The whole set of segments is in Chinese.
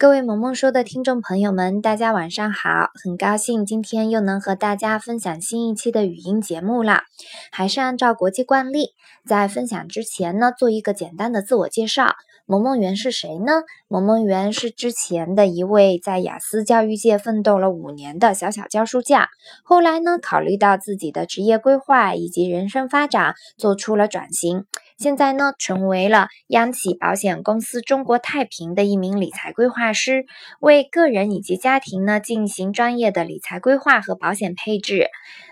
各位萌萌说的听众朋友们，大家晚上好！很高兴今天又能和大家分享新一期的语音节目啦。还是按照国际惯例，在分享之前呢，做一个简单的自我介绍。萌萌园是谁呢？萌萌园是之前的一位在雅思教育界奋斗了五年的小小教书匠，后来呢，考虑到自己的职业规划以及人生发展，做出了转型。现在呢，成为了央企保险公司中国太平的一名理财规划师，为个人以及家庭呢进行专业的理财规划和保险配置。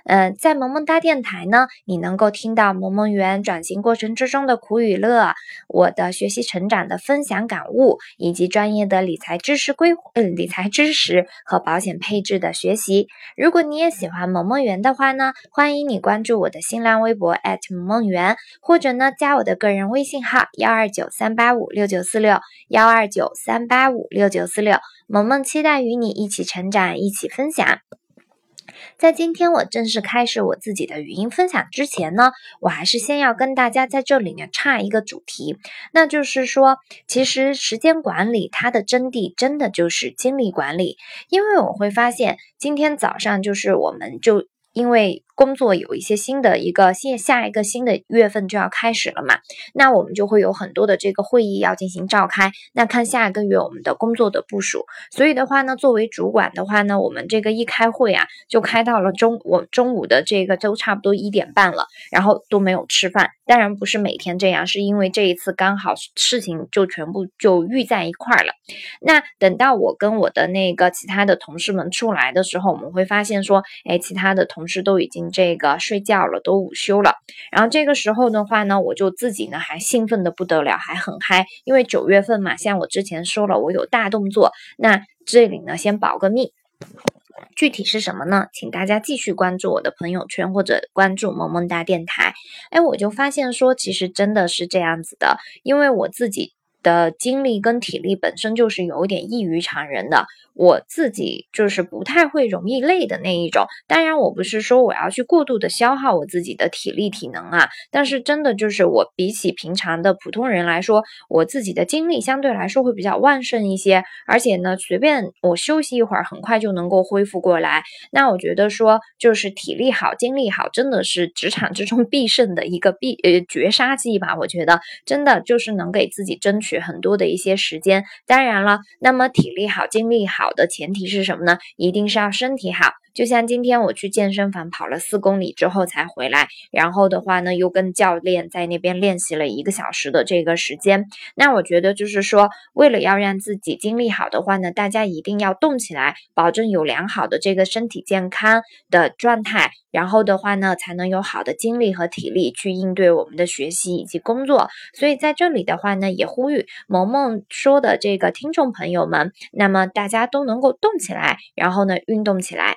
呃，在萌萌哒电台呢，你能够听到萌萌园转型过程之中的苦与乐，我的学习成长的分享感悟，以及专业的理财知识规呃理财知识和保险配置的学习。如果你也喜欢萌萌园的话呢，欢迎你关注我的新浪微博萌萌园，或者呢加我的个人微信号幺二九三八五六九四六幺二九三八五六九四六，萌萌期待与你一起成长，一起分享。在今天我正式开始我自己的语音分享之前呢，我还是先要跟大家在这里面插一个主题，那就是说，其实时间管理它的真谛真的就是精力管理，因为我会发现今天早上就是我们就因为。工作有一些新的一个现下一个新的月份就要开始了嘛，那我们就会有很多的这个会议要进行召开，那看下一个月我们的工作的部署。所以的话呢，作为主管的话呢，我们这个一开会啊，就开到了中我中午的这个都差不多一点半了，然后都没有吃饭。当然不是每天这样，是因为这一次刚好事情就全部就遇在一块了。那等到我跟我的那个其他的同事们出来的时候，我们会发现说，哎，其他的同事都已经。这个睡觉了，都午休了。然后这个时候的话呢，我就自己呢还兴奋的不得了，还很嗨，因为九月份嘛，像我之前说了，我有大动作。那这里呢，先保个密，具体是什么呢？请大家继续关注我的朋友圈或者关注萌萌哒电台。哎，我就发现说，其实真的是这样子的，因为我自己的精力跟体力本身就是有一点异于常人的。我自己就是不太会容易累的那一种，当然我不是说我要去过度的消耗我自己的体力体能啊，但是真的就是我比起平常的普通人来说，我自己的精力相对来说会比较旺盛一些，而且呢，随便我休息一会儿，很快就能够恢复过来。那我觉得说，就是体力好、精力好，真的是职场之中必胜的一个必呃绝杀技吧？我觉得真的就是能给自己争取很多的一些时间。当然了，那么体力好、精力好。的前提是什么呢？一定是要身体好。就像今天我去健身房跑了四公里之后才回来，然后的话呢，又跟教练在那边练习了一个小时的这个时间。那我觉得就是说，为了要让自己精力好的话呢，大家一定要动起来，保证有良好的这个身体健康的状态，然后的话呢，才能有好的精力和体力去应对我们的学习以及工作。所以在这里的话呢，也呼吁萌萌说的这个听众朋友们，那么大家都能够动起来，然后呢，运动起来。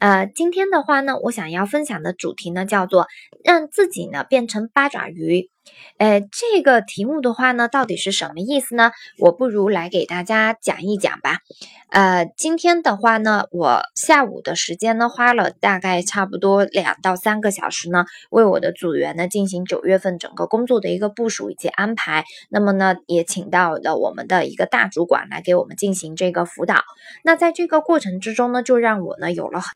呃，今天的话呢，我想要分享的主题呢，叫做让自己呢变成八爪鱼。呃，这个题目的话呢，到底是什么意思呢？我不如来给大家讲一讲吧。呃，今天的话呢，我下午的时间呢，花了大概差不多两到三个小时呢，为我的组员呢进行九月份整个工作的一个部署以及安排。那么呢，也请到了我们的一个大主管来给我们进行这个辅导。那在这个过程之中呢，就让我呢有了很。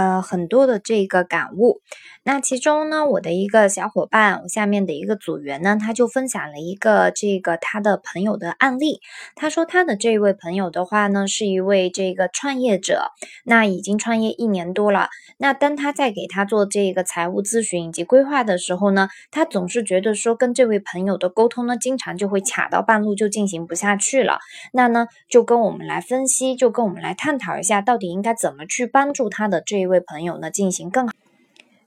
呃，很多的这个感悟，那其中呢，我的一个小伙伴，我下面的一个组员呢，他就分享了一个这个他的朋友的案例。他说他的这位朋友的话呢，是一位这个创业者，那已经创业一年多了。那当他在给他做这个财务咨询以及规划的时候呢，他总是觉得说跟这位朋友的沟通呢，经常就会卡到半路就进行不下去了。那呢，就跟我们来分析，就跟我们来探讨一下，到底应该怎么去帮助他的这。一位朋友呢，进行更好、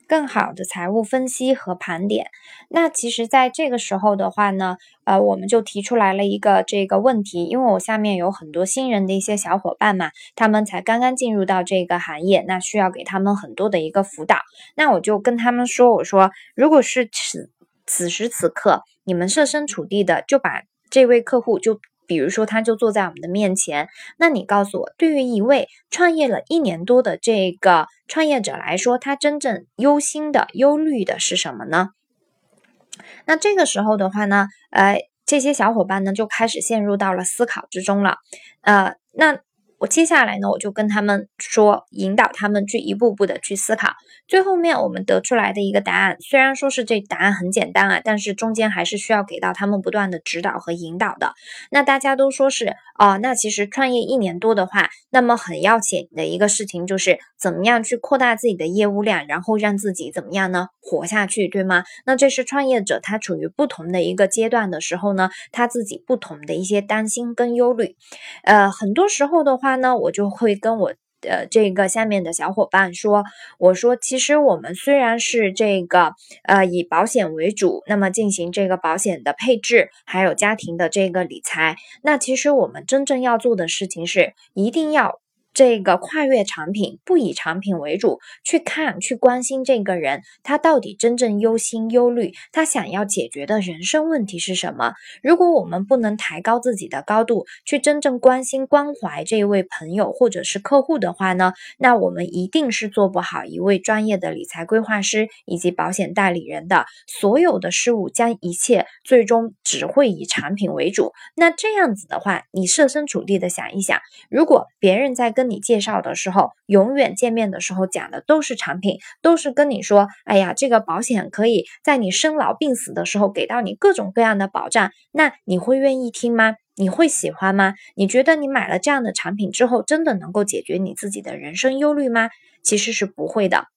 更好的财务分析和盘点。那其实，在这个时候的话呢，呃，我们就提出来了一个这个问题，因为我下面有很多新人的一些小伙伴嘛，他们才刚刚进入到这个行业，那需要给他们很多的一个辅导。那我就跟他们说，我说，如果是此此时此刻，你们设身处地的就把这位客户就。比如说，他就坐在我们的面前。那你告诉我，对于一位创业了一年多的这个创业者来说，他真正忧心的、忧虑的是什么呢？那这个时候的话呢，呃，这些小伙伴呢就开始陷入到了思考之中了。呃，那。我接下来呢，我就跟他们说，引导他们去一步步的去思考。最后面我们得出来的一个答案，虽然说是这答案很简单啊，但是中间还是需要给到他们不断的指导和引导的。那大家都说是哦，那其实创业一年多的话，那么很要紧的一个事情就是怎么样去扩大自己的业务量，然后让自己怎么样呢活下去，对吗？那这是创业者他处于不同的一个阶段的时候呢，他自己不同的一些担心跟忧虑。呃，很多时候的话。呢，我就会跟我呃这个下面的小伙伴说，我说其实我们虽然是这个呃以保险为主，那么进行这个保险的配置，还有家庭的这个理财，那其实我们真正要做的事情是一定要。这个跨越产品，不以产品为主，去看、去关心这个人，他到底真正忧心忧虑，他想要解决的人生问题是什么？如果我们不能抬高自己的高度，去真正关心、关怀这位朋友或者是客户的话呢，那我们一定是做不好一位专业的理财规划师以及保险代理人的。所有的事物将一切最终只会以产品为主。那这样子的话，你设身处地的想一想，如果别人在跟跟你介绍的时候，永远见面的时候讲的都是产品，都是跟你说，哎呀，这个保险可以在你生老病死的时候给到你各种各样的保障，那你会愿意听吗？你会喜欢吗？你觉得你买了这样的产品之后，真的能够解决你自己的人生忧虑吗？其实是不会的。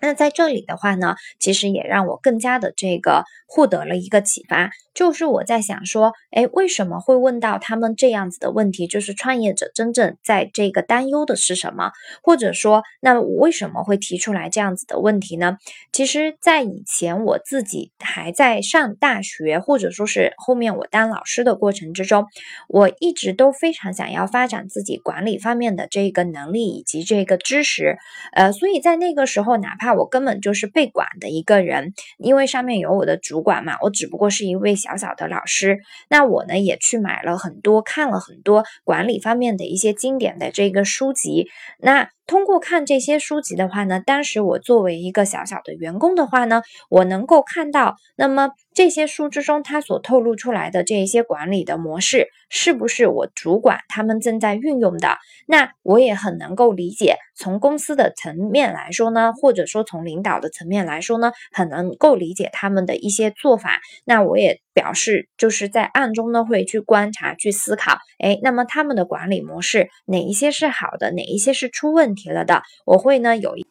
那在这里的话呢，其实也让我更加的这个获得了一个启发，就是我在想说，哎，为什么会问到他们这样子的问题？就是创业者真正在这个担忧的是什么？或者说，那我为什么会提出来这样子的问题呢？其实，在以前我自己还在上大学，或者说是后面我当老师的过程之中，我一直都非常想要发展自己管理方面的这个能力以及这个知识，呃，所以在那个时候，哪怕那我根本就是被管的一个人，因为上面有我的主管嘛，我只不过是一位小小的老师。那我呢也去买了很多，看了很多管理方面的一些经典的这个书籍。那通过看这些书籍的话呢，当时我作为一个小小的员工的话呢，我能够看到，那么这些书之中它所透露出来的这一些管理的模式，是不是我主管他们正在运用的？那我也很能够理解，从公司的层面来说呢，或者说从领导的层面来说呢，很能够理解他们的一些做法。那我也表示，就是在暗中呢会去观察、去思考，哎，那么他们的管理模式哪一些是好的，哪一些是出问题？了的，我会呢有一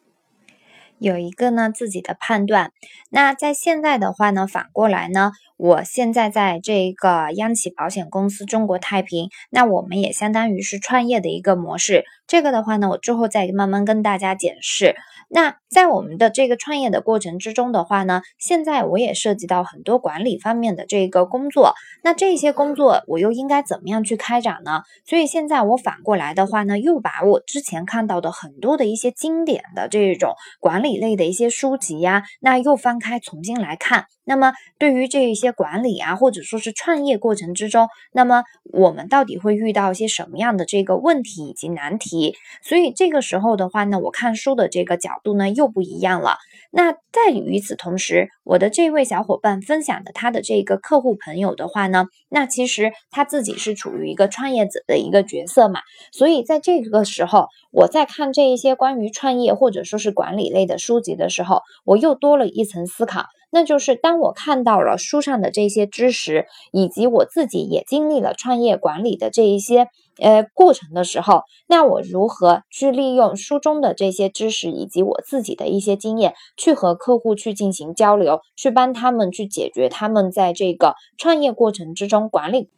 有一个呢自己的判断。那在现在的话呢，反过来呢，我现在在这个央企保险公司中国太平，那我们也相当于是创业的一个模式。这个的话呢，我之后再慢慢跟大家解释。那在我们的这个创业的过程之中的话呢，现在我也涉及到很多管理方面的这个工作。那这些工作我又应该怎么样去开展呢？所以现在我反过来的话呢，又把我之前看到的很多的一些经典的这种管理理类的一些书籍呀，那又翻开重新来看。那么对于这一些管理啊，或者说是创业过程之中，那么我们到底会遇到一些什么样的这个问题以及难题？所以这个时候的话呢，我看书的这个角度呢又不一样了。那在与此同时，我的这位小伙伴分享的他的这个客户朋友的话呢，那其实他自己是处于一个创业者的一个角色嘛。所以在这个时候，我在看这一些关于创业或者说是管理类的书籍的时候，我又多了一层思考。那就是当我看到了书上的这些知识，以及我自己也经历了创业管理的这一些呃过程的时候，那我如何去利用书中的这些知识，以及我自己的一些经验，去和客户去进行交流，去帮他们去解决他们在这个创业过程之中管理。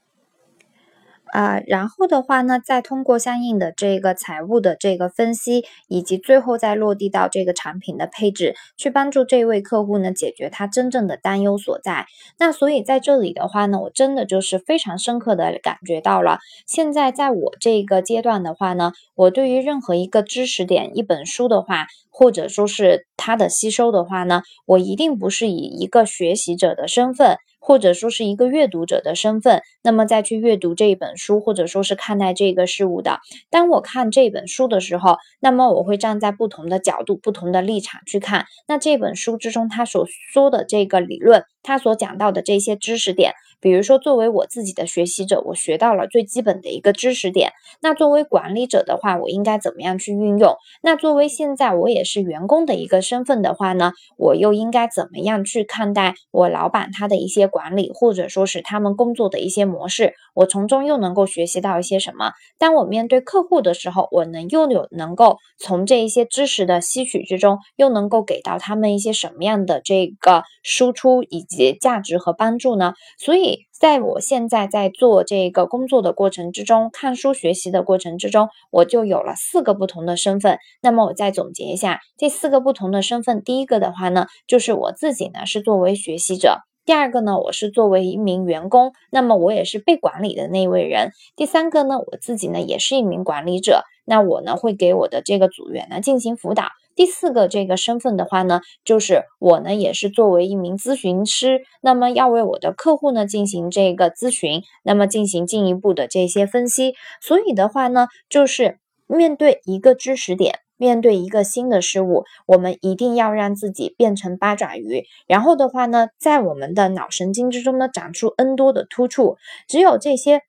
啊，然后的话呢，再通过相应的这个财务的这个分析，以及最后再落地到这个产品的配置，去帮助这位客户呢解决他真正的担忧所在。那所以在这里的话呢，我真的就是非常深刻的感觉到了，现在在我这个阶段的话呢，我对于任何一个知识点、一本书的话，或者说是它的吸收的话呢，我一定不是以一个学习者的身份。或者说是一个阅读者的身份，那么再去阅读这一本书，或者说是看待这个事物的。当我看这本书的时候，那么我会站在不同的角度、不同的立场去看。那这本书之中他所说的这个理论，他所讲到的这些知识点。比如说，作为我自己的学习者，我学到了最基本的一个知识点。那作为管理者的话，我应该怎么样去运用？那作为现在我也是员工的一个身份的话呢，我又应该怎么样去看待我老板他的一些管理，或者说是他们工作的一些模式？我从中又能够学习到一些什么？当我面对客户的时候，我能又有能够从这一些知识的吸取之中，又能够给到他们一些什么样的这个输出以及价值和帮助呢？所以。在我现在在做这个工作的过程之中，看书学习的过程之中，我就有了四个不同的身份。那么我再总结一下这四个不同的身份。第一个的话呢，就是我自己呢是作为学习者；第二个呢，我是作为一名员工，那么我也是被管理的那一位人；第三个呢，我自己呢也是一名管理者，那我呢会给我的这个组员呢进行辅导。第四个这个身份的话呢，就是我呢也是作为一名咨询师，那么要为我的客户呢进行这个咨询，那么进行进一步的这些分析。所以的话呢，就是面对一个知识点，面对一个新的事物，我们一定要让自己变成八爪鱼，然后的话呢，在我们的脑神经之中呢长出 N 多的突触，只有这些。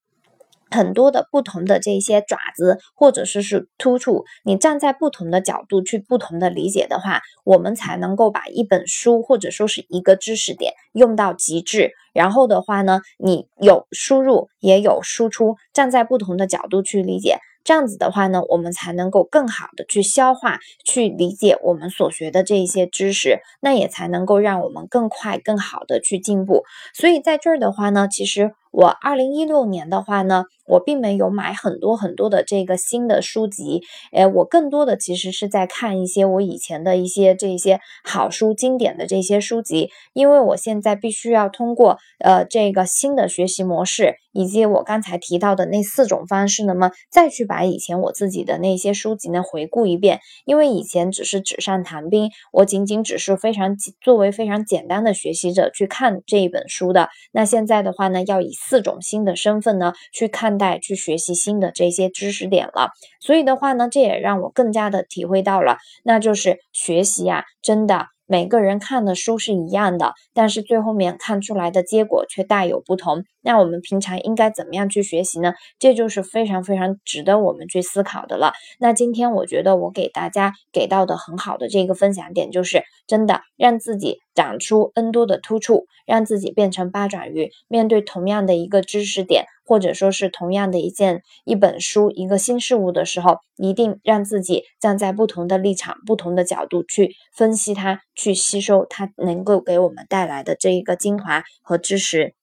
很多的不同的这些爪子，或者说是突触，你站在不同的角度去不同的理解的话，我们才能够把一本书或者说是一个知识点用到极致。然后的话呢，你有输入也有输出，站在不同的角度去理解。这样子的话呢，我们才能够更好的去消化、去理解我们所学的这一些知识，那也才能够让我们更快、更好的去进步。所以在这儿的话呢，其实我二零一六年的话呢，我并没有买很多很多的这个新的书籍，诶，我更多的其实是在看一些我以前的一些这些好书、经典的这些书籍，因为我现在必须要通过呃这个新的学习模式，以及我刚才提到的那四种方式，那么再去。把以前我自己的那些书籍呢回顾一遍，因为以前只是纸上谈兵，我仅仅只是非常作为非常简单的学习者去看这一本书的。那现在的话呢，要以四种新的身份呢去看待、去学习新的这些知识点了。所以的话呢，这也让我更加的体会到了，那就是学习呀，真的。每个人看的书是一样的，但是最后面看出来的结果却大有不同。那我们平常应该怎么样去学习呢？这就是非常非常值得我们去思考的了。那今天我觉得我给大家给到的很好的这个分享点，就是真的让自己长出 N 多的突触，让自己变成八爪鱼，面对同样的一个知识点。或者说是同样的一件一本书一个新事物的时候，一定让自己站在不同的立场、不同的角度去分析它，去吸收它能够给我们带来的这一个精华和知识。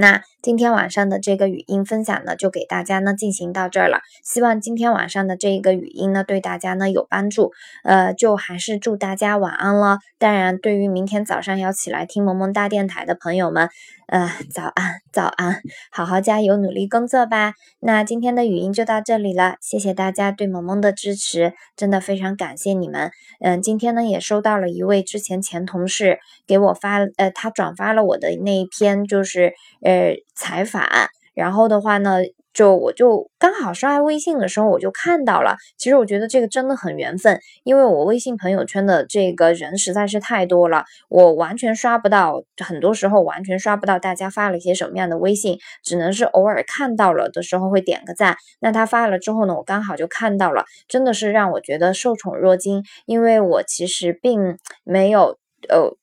那今天晚上的这个语音分享呢，就给大家呢进行到这儿了。希望今天晚上的这一个语音呢，对大家呢有帮助。呃，就还是祝大家晚安了。当然，对于明天早上要起来听萌萌大电台的朋友们。呃，早安，早安，好好加油，努力工作吧。那今天的语音就到这里了，谢谢大家对萌萌的支持，真的非常感谢你们。嗯，今天呢也收到了一位之前前同事给我发，呃，他转发了我的那一篇就是呃采访，然后的话呢。就我就刚好刷微信的时候，我就看到了。其实我觉得这个真的很缘分，因为我微信朋友圈的这个人实在是太多了，我完全刷不到，很多时候完全刷不到大家发了一些什么样的微信，只能是偶尔看到了的时候会点个赞。那他发了之后呢，我刚好就看到了，真的是让我觉得受宠若惊，因为我其实并没有，呃，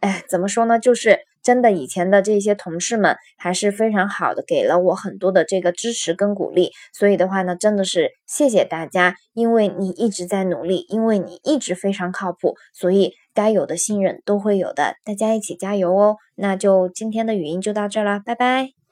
哎，怎么说呢，就是。真的，以前的这些同事们还是非常好的，给了我很多的这个支持跟鼓励。所以的话呢，真的是谢谢大家，因为你一直在努力，因为你一直非常靠谱，所以该有的信任都会有的。大家一起加油哦！那就今天的语音就到这了，拜拜。